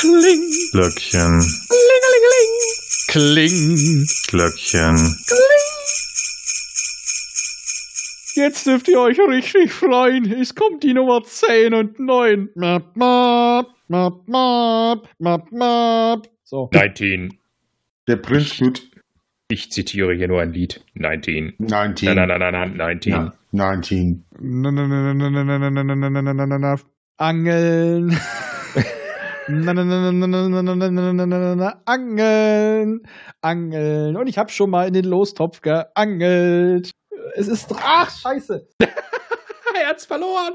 Kling. Glöckchen. Klingelingeling. Kling. Glöckchen. Kling. Jetzt dürft ihr euch richtig freuen. Es kommt die Nummer 10 und 9. Map, map, map, map, map, map. So. 19. Der Prinz tut. Ich zitiere hier nur ein Lied. 19. 19. Nein, nein, nein, nein, 19. 19. Angeln. Na, na, na, na, na, na, na, na, na, na, na, na, Angeln. Angeln. Und ich habe schon mal in den Lostopf geangelt. Es ist. Ach, scheiße. Er hat's verloren.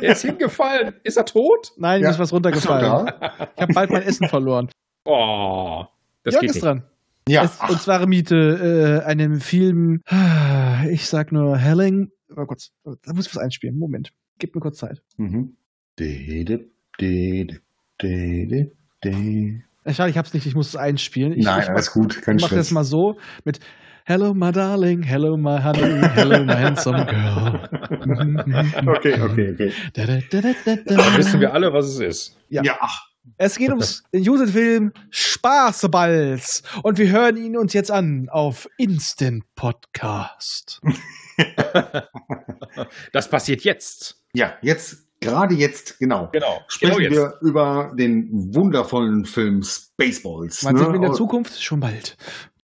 er ist hingefallen. Ist er tot? Nein, mir Ja. ist was runtergefallen. Ich habe bald mein Essen verloren. Oh. Das Jörg geht ist nicht. dran. Ja, es, und zwar Miete äh, einem Film. Ich sag nur Helling. Oh Gott, da muss ich was einspielen. Moment. Gib mir kurz Zeit. mhm. De, de, de, de, de, de. Äh, Schade, ich hab's nicht, ich muss es einspielen. Ich, Nein, ich alles gut, kein Ich mach das mal so mit Hello, my darling, hello, my honey, hello, my handsome girl. Okay, okay, okay. Da, da, da, da, da, da. Dann wissen wir alle, was es ist. Ja. Ja, Es geht ums den Jugendfilm Spaßballs und wir hören ihn uns jetzt an auf Instant Podcast. Das passiert jetzt. ja, jetzt, gerade jetzt, genau. Genau. Sprechen genau jetzt. wir über den wundervollen Film Spaceballs. Man sieht in der Aus- Zukunft schon bald.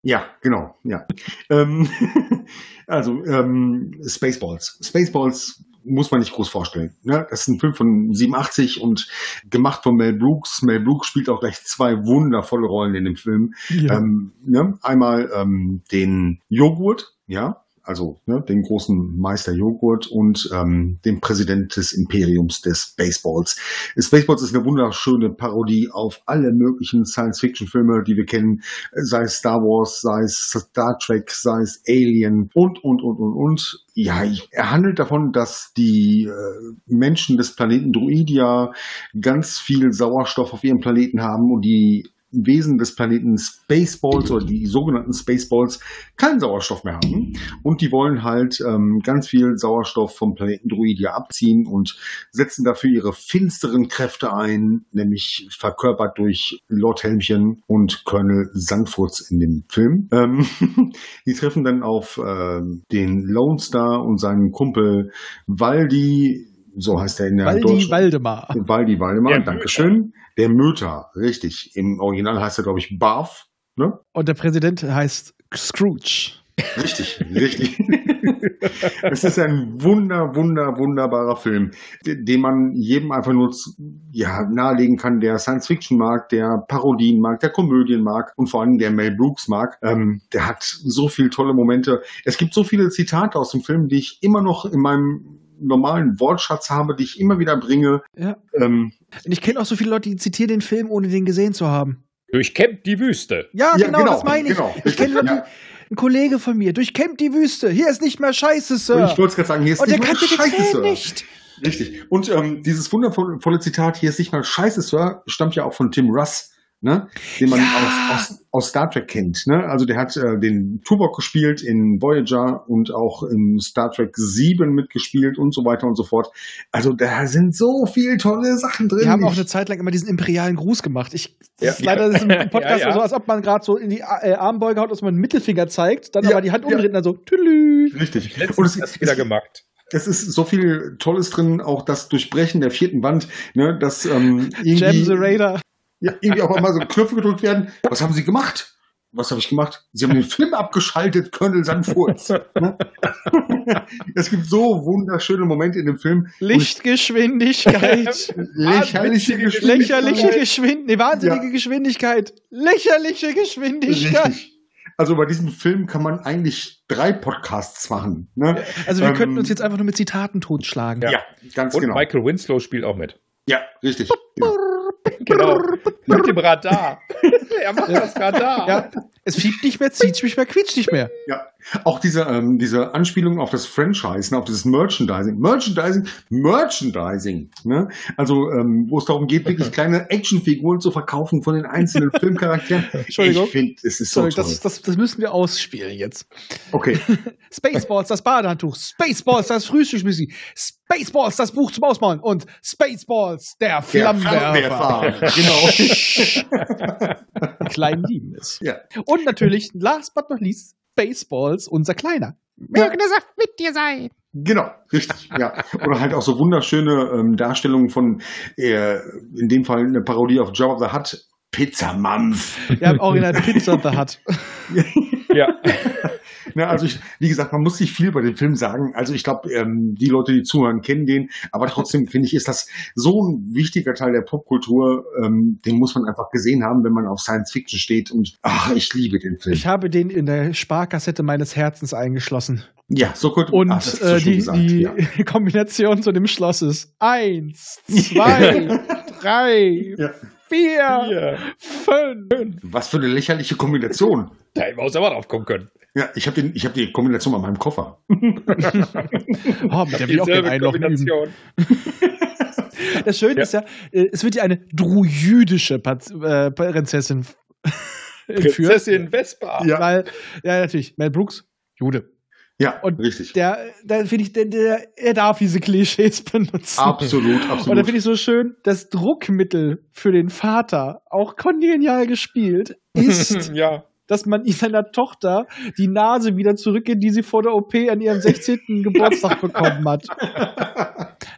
Ja, genau, ja. ähm, also, ähm, Spaceballs. Spaceballs muss man nicht groß vorstellen. Ne? Das ist ein Film von 87 und gemacht von Mel Brooks. Mel Brooks spielt auch gleich zwei wundervolle Rollen in dem Film. Ja. Ähm, ne? Einmal ähm, den Joghurt, ja, also ne, den großen Meister Joghurt und ähm, den Präsident des Imperiums des Spaceballs. Spaceballs ist eine wunderschöne Parodie auf alle möglichen Science-Fiction-Filme, die wir kennen, sei es Star Wars, sei es Star Trek, sei es Alien und, und, und, und, und. Ja, er handelt davon, dass die äh, Menschen des Planeten Druidia ganz viel Sauerstoff auf ihrem Planeten haben und die Wesen des Planeten Spaceballs oder die sogenannten Spaceballs keinen Sauerstoff mehr haben. Und die wollen halt ähm, ganz viel Sauerstoff vom Planeten Druidia abziehen und setzen dafür ihre finsteren Kräfte ein, nämlich verkörpert durch Lord Helmchen und Colonel Sandfurz in dem Film. Ähm, die treffen dann auf ähm, den Lone Star und seinen Kumpel Waldi, so heißt er in der Waldi deutschen Waldemar. Waldi Waldemar, Der Dankeschön. Der Möter, richtig. Im Original heißt er, glaube ich, Barf. Ne? Und der Präsident heißt Scrooge. Richtig, richtig. es ist ein wunder, wunder, wunderbarer Film, de- den man jedem einfach nur ja, nahelegen kann, der Science Fiction mag, der Parodien mag, der Komödien mag und vor allem der Mel Brooks mag. Ähm, der hat so viele tolle Momente. Es gibt so viele Zitate aus dem Film, die ich immer noch in meinem normalen Wortschatz habe, die ich immer wieder bringe. Ja. Ähm, Und ich kenne auch so viele Leute, die zitieren den Film, ohne den gesehen zu haben. Durchkämmt die Wüste. Ja, Ja, genau, genau, das meine ich. genau, ich kenne Leute, ja. ein Kollege von mir, durchkämmt die Wüste. Hier ist nicht mehr Scheiße, Sir. Und ich wollte es gerade sagen, hier ist Und der nicht den Scheiße, Sir. nicht. Richtig. Und ähm, dieses wundervolle volle Zitat, hier ist nicht mal Scheiße, Sir, stammt ja auch von Tim Russ, ne? den man Ja. aus, aus, aus Star Trek kennt. Ne? Also der hat äh, den Tuvok gespielt in Voyager und auch in Star Trek 7 mitgespielt und so weiter und so fort. Also da sind so viele tolle Sachen drin. Die haben auch eine Zeit lang immer diesen imperialen Gruß gemacht. Ich, das Ja. ist leider das ist im Podcast Ja, ja. so, als ob man gerade so in die äh, Armbeuge haut, dass man einen Mittelfinger zeigt, dann Ja, aber die Hand ja. umdreht und dann so, tüdelü. Richtig. Letztens Und es, erst wieder gemacht. es ist so viel Tolles drin, auch das Durchbrechen der vierten Wand, ne, dass ähm, irgendwie, Jam the Raider. Ja, irgendwie auf einmal so Knöpfe gedrückt werden. Was haben Sie gemacht? Was habe ich gemacht? Sie haben den Film abgeschaltet, Colonel Sandfurz. Ne? es gibt so wunderschöne Momente in dem Film. Lichtgeschwindigkeit. Lächerliche Wahnwitzige Lächerliche Geschwindigkeit. Nee, wahnsinnige Ja. Geschwindigkeit. Lächerliche Geschwindigkeit. Richtig. Also bei diesem Film kann man eigentlich drei Podcasts machen. Ne? Also wir Ähm, könnten uns jetzt einfach nur mit Zitaten totschlagen. Ja, ganz Und genau. Michael Winslow spielt auch mit. Ja, richtig. Genau. Genau. Mit dem Radar. er macht das Radar. Ja, es fiebt nicht mehr, zieht nicht mehr, quietscht nicht mehr. Ja. Auch diese, ähm, diese Anspielung auf das Franchise, ne, auf dieses Merchandising. Merchandising, Merchandising. Ne? Also, ähm, wo es darum geht, wirklich kleine Actionfiguren zu verkaufen von den einzelnen Filmcharakteren. Entschuldigung. Ich finde, es ist so toll. das, das, das müssen wir ausspielen jetzt. Okay. Spaceballs, das Badehandtuch. Spaceballs, das Frühstücksmüsli. Spaceballs, das Buch zum Ausmalen. Und Spaceballs, der Der Flammenwerfer. Genau. Kleinen lieben es. ja. Und natürlich, last but not least, Spaceballs, unser Kleiner. Möge der Saft mit dir sein. Genau, richtig. Ja. Oder halt auch so wunderschöne ähm, Darstellungen von, äh, in dem Fall eine Parodie auf Jabba the Hutt, Pizza Mampf. Wir haben original Pizza the Hut. Ja. Ne, also ich, wie gesagt, man muss nicht viel über den Film sagen. Also ich glaube, ähm, die Leute, die zuhören, kennen den. Aber trotzdem finde ich, ist das so ein wichtiger Teil der Popkultur. Ähm, den muss man einfach gesehen haben, wenn man auf Science Fiction steht. Und ach, ich liebe den Film. Ich habe den in der Sparkassette meines Herzens eingeschlossen. ja, so gut. Und ach, äh, die, gesagt, die ja. Kombination zu dem Schloss ist eins, zwei, drei, Ja. Vier, Ja. fünf. Was für eine lächerliche Kombination. Da hätten wir uns aber drauf kommen können. Ja, ich habe ich hab die Kombination an meinem Koffer. Oh, mit der will ich auch den Einloch. Kombination. Das Schöne Ja. ist ja, äh, es wird ja eine druidische äh, Prinzessin entführt. Prinzessin Vespa. Ja. Weil, ja, natürlich, Mel Brooks, Jude. Ja, Und richtig. Der, der finde ich, der, der, er darf diese Klischees benutzen. Absolut, Und da absolut. finde ich so schön, das Druckmittel für den Vater, auch kongenial gespielt, ist, ja. dass man seiner Tochter die Nase wieder zurückgeht, die sie vor der OP an ihrem 16. Geburtstag bekommen hat.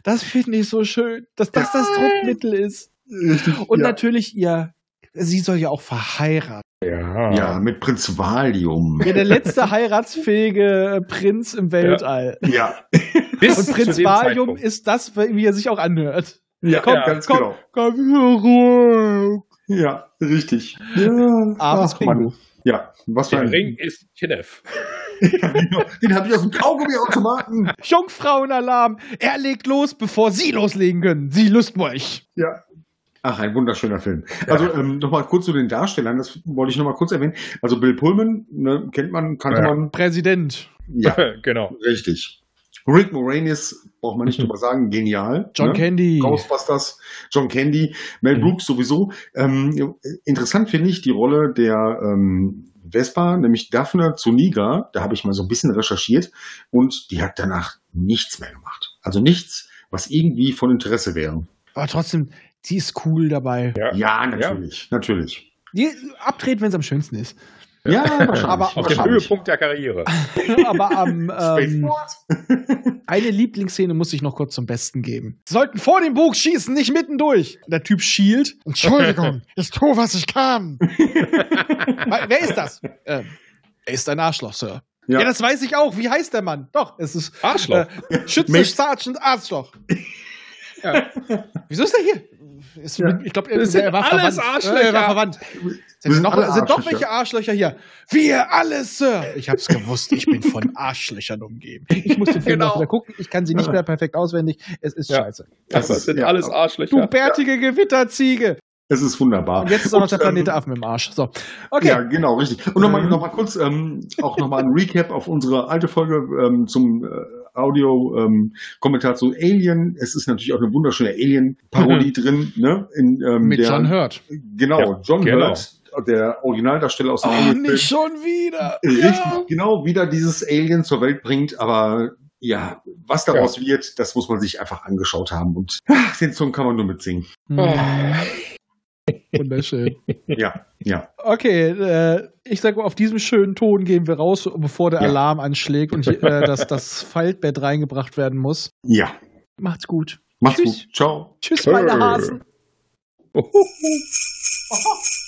Das finde ich so schön, dass das das Druckmittel ist. Richtig, Und ja. natürlich ihr, sie soll ja auch verheiratet. Ja. ja, mit Prinz Valium. Ja, der letzte heiratsfähige Prinz im Weltall. Ja, Bis Und Prinz Valium Zeitpunkt. ist das, wie er sich auch anhört. ja, Komm, ganz komm, genau. komm ruhig. Ja, richtig. Ja, Armes ach, Mann. Ja, was für Der ein Ring ist Kenneth. Den habe ich aus dem Kaugummiautomaten. Jungfrauenalarm. Er legt los, bevor Sie loslegen können. Sie Lustmolch. Ja. Ach, ein wunderschöner Film. Also ähm, nochmal kurz zu den Darstellern, das wollte ich nochmal kurz erwähnen. Also Bill Pullman, ne, kennt man, kannte Ja. man. Präsident. Ja, genau. richtig. Rick Moranis, braucht man nicht drüber sagen, genial. John ne? Candy. Ghostbusters, John Candy, Mel Mhm. Brooks sowieso. Ähm, interessant finde ich die Rolle der ähm, Vespa, nämlich Daphne Zuniga. Da habe ich mal so ein bisschen recherchiert und die hat danach nichts mehr gemacht. Also nichts, was irgendwie von Interesse wäre. Aber trotzdem, sie ist cool dabei. Ja. Ja, natürlich, natürlich. Die abtreten, wenn es am schönsten ist. Ja. Aber Auf dem. Höhepunkt der Karriere. Aber am, ähm, eine Lieblingsszene muss ich noch kurz zum Besten geben. Sie sollten vor dem Bug schießen, nicht mittendurch. Der Typ schielt. Entschuldigung, ich tue, was ich kann. Wer ist das? Ähm, er ist ein Arschloch, Sir. Ja. Ja. das weiß ich auch. Wie heißt der Mann? Doch, es ist Arschloch. Äh, Schütze. Sergeant Arschloch. Ja. Wieso ist er hier? Ist, Ja. Ich glaube, er, sind war alles verwandt. Arschlöcher. Er war verwandt. Sind, sind noch, sind Arschlöcher. welche Arschlöcher hier? Wir alle, Sir. Ich hab's gewusst. Ich bin von Arschlöchern umgeben. Ich muss den Film Genau. noch wieder gucken. Ich kann sie nicht mehr perfekt auswendig. Es ist Ja. scheiße. Das, Das sind ja. alles Du Arschlöcher. bärtige Gewitterziege. Es ist wunderbar. Und jetzt ist auch noch der ähm, Planet Affen im Arsch. So. Okay. Ja, genau, richtig. Und nochmal Mhm. noch mal kurz, ähm, auch nochmal ein Recap auf unsere alte Folge ähm, zum äh, Audio-Kommentar zu Alien. Es ist natürlich auch eine wunderschöne Alien-Parodie drin, ne? In, ähm, Mit der, John Hurt. Genau, Ja, John genau. Hurt, der Originaldarsteller aus dem Oh, Alien-Film. nicht schon wieder. Richtig, Ja. genau, wieder dieses Alien zur Welt bringt, aber ja, was daraus wird, das muss man sich einfach angeschaut haben und ach, den Song kann man nur mitsingen. Oh. Wunderschön. Ja, ja. Okay, äh, ich sage mal, auf diesem schönen Ton gehen wir raus, bevor der Ja. Alarm anschlägt und äh, das, das Faltbett reingebracht werden muss. Ja. Macht's gut. Macht's Tschüss. gut. Ciao. Tschüss, meine Hasen. Oh.